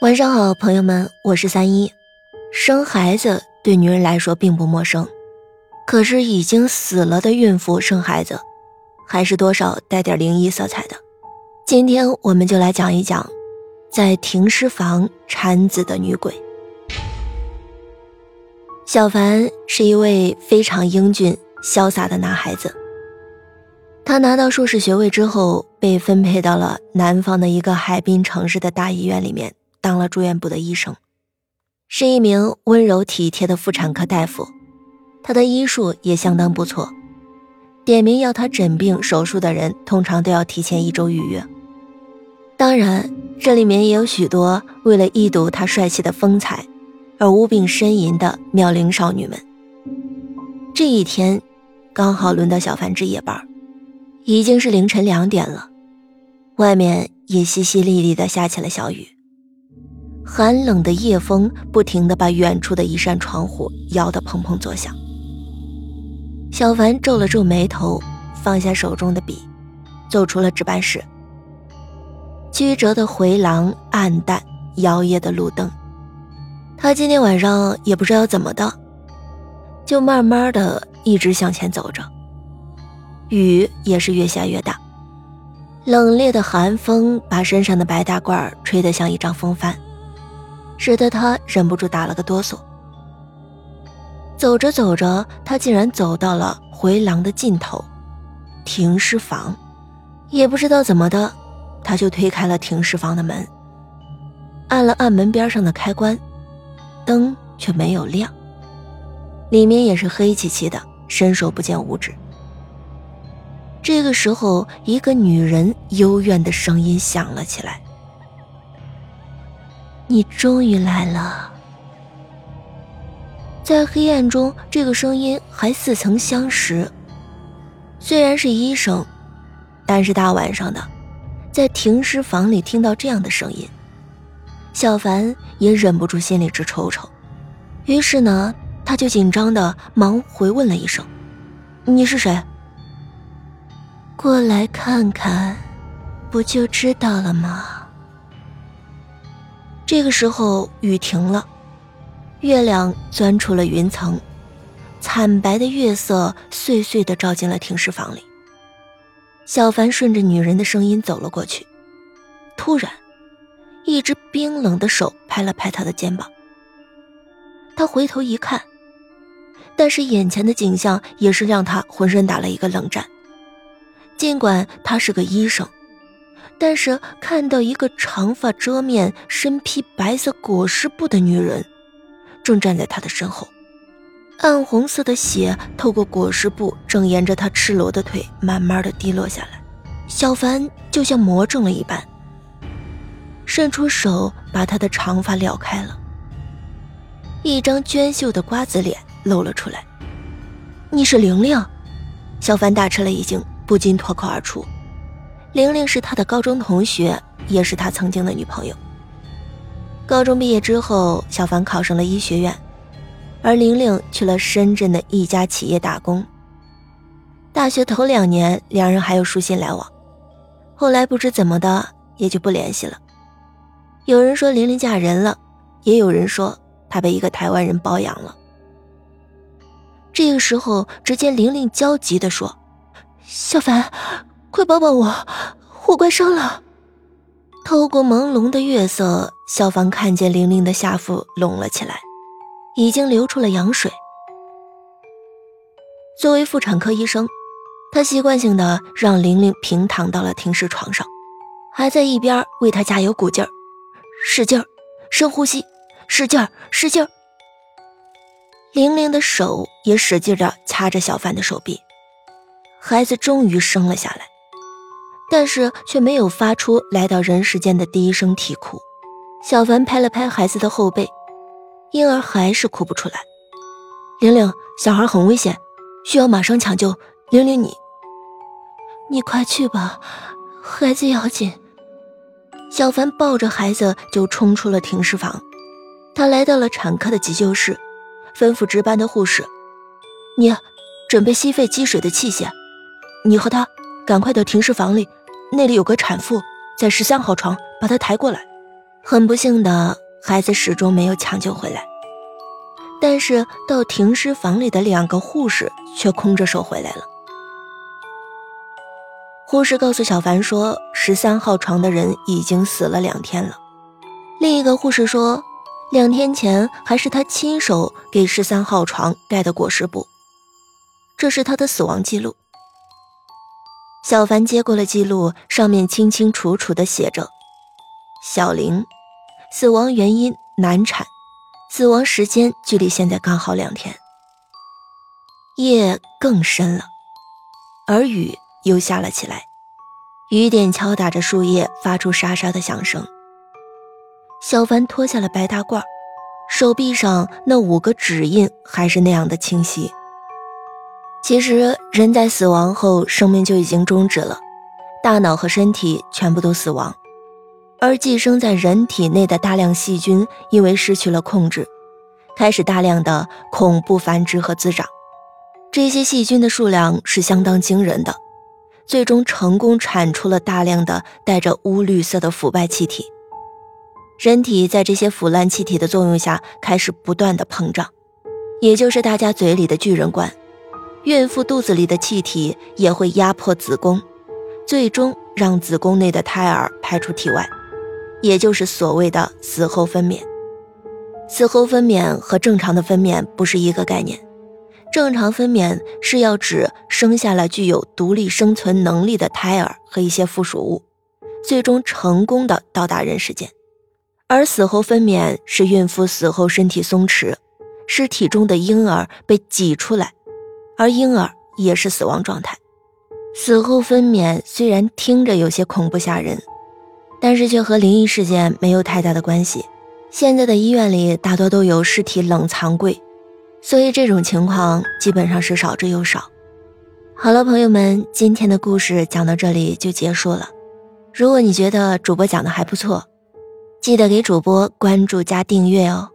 晚上好，朋友们，我是三一。生孩子对女人来说并不陌生，可是已经死了的孕妇生孩子，还是多少带点灵异色彩的。今天我们就来讲一讲，在停尸房产子的女鬼。小凡是一位非常英俊潇洒的男孩子，他拿到硕士学位之后，被分配到了南方的一个海滨城市的大医院里面。当了住院部的医生，是一名温柔体贴的妇产科大夫，他的医术也相当不错。点名要他诊病手术的人，通常都要提前一周预约。当然，这里面也有许多为了一睹他帅气的风采而无病呻吟的妙龄少女们。这一天，刚好轮到小凡值夜班，已经是凌晨两点了，外面也淅淅沥沥的下起了小雨。寒冷的夜风不停地把远处的一扇窗户摇得砰砰作响。小凡皱了皱眉头，放下手中的笔，走出了值班室。曲折的回廊，暗淡摇曳的路灯，他今天晚上也不知道怎么的，就慢慢的一直向前走着。雨也是越下越大，冷冽的寒风把身上的白大褂吹得像一张风帆。使得他忍不住打了个哆嗦。走着走着，他竟然走到了回廊的尽头，停尸房。也不知道怎么的，他就推开了停尸房的门，按了按门边上的开关，灯却没有亮。里面也是黑漆漆的，伸手不见五指。这个时候，一个女人幽怨的声音响了起来。你终于来了，在黑暗中，这个声音还似曾相识。虽然是医生，但是大晚上的，在停尸房里听到这样的声音，小凡也忍不住心里直抽抽。于是呢，他就紧张的忙回问了一声：“你是谁？”过来看看，不就知道了吗？这个时候雨停了，月亮钻出了云层，惨白的月色碎碎的照进了停尸房里。小凡顺着女人的声音走了过去，突然，一只冰冷的手拍了拍他的肩膀。他回头一看，但是眼前的景象也是让他浑身打了一个冷战。尽管他是个医生。但是看到一个长发遮面、身披白色裹尸布的女人，正站在他的身后，暗红色的血透过裹尸布，正沿着他赤裸的腿慢慢的滴落下来。小凡就像魔怔了一般，伸出手把他的长发撩开了，一张娟秀的瓜子脸露了出来。你是玲玲，小凡大吃了一惊，不禁脱口而出。玲玲是他的高中同学，也是他曾经的女朋友。高中毕业之后，小凡考上了医学院，而玲玲去了深圳的一家企业打工。大学头两年，两人还有书信来往，后来不知怎么的，也就不联系了。有人说玲玲嫁人了，也有人说她被一个台湾人包养了。这个时候，只见玲玲焦急地说：“小凡。”快抱抱我，我快生了！透过朦胧的月色，小凡看见玲玲的下腹隆了起来，已经流出了羊水。作为妇产科医生，他习惯性的让玲玲平躺到了停尸床上，还在一边为她加油鼓劲儿，使劲儿，深呼吸，使劲儿，使劲儿。玲玲的手也使劲的掐着小凡的手臂，孩子终于生了下来。但是却没有发出来到人世间的第一声啼哭。小凡拍了拍孩子的后背，婴儿还是哭不出来。玲玲，小孩很危险，需要马上抢救。玲玲，你，你快去吧，孩子要紧。小凡抱着孩子就冲出了停尸房，他来到了产科的急救室，吩咐值班的护士：“你，准备吸肺积水的器械。你和他，赶快到停尸房里。”那里有个产妇，在十三号床，把她抬过来。很不幸的，孩子始终没有抢救回来。但是到停尸房里的两个护士却空着手回来了。护士告诉小凡说，十三号床的人已经死了两天了。另一个护士说，两天前还是他亲手给十三号床盖的裹尸布，这是他的死亡记录。小凡接过了记录，上面清清楚楚的写着：小玲，死亡原因难产，死亡时间距离现在刚好两天。夜更深了，而雨又下了起来，雨点敲打着树叶，发出沙沙的响声。小凡脱下了白大褂，手臂上那五个指印还是那样的清晰。其实，人在死亡后，生命就已经终止了，大脑和身体全部都死亡，而寄生在人体内的大量细菌因为失去了控制，开始大量的恐怖繁殖和滋长。这些细菌的数量是相当惊人的，最终成功产出了大量的带着乌绿色的腐败气体。人体在这些腐烂气体的作用下，开始不断的膨胀，也就是大家嘴里的巨人观。孕妇肚子里的气体也会压迫子宫，最终让子宫内的胎儿排出体外，也就是所谓的死后分娩。死后分娩和正常的分娩不是一个概念，正常分娩是要指生下了具有独立生存能力的胎儿和一些附属物，最终成功的到达人世间，而死后分娩是孕妇死后身体松弛，尸体中的婴儿被挤出来。而婴儿也是死亡状态，死后分娩虽然听着有些恐怖吓人，但是却和灵异事件没有太大的关系。现在的医院里大多都有尸体冷藏柜，所以这种情况基本上是少之又少。好了，朋友们，今天的故事讲到这里就结束了。如果你觉得主播讲的还不错，记得给主播关注加订阅哦。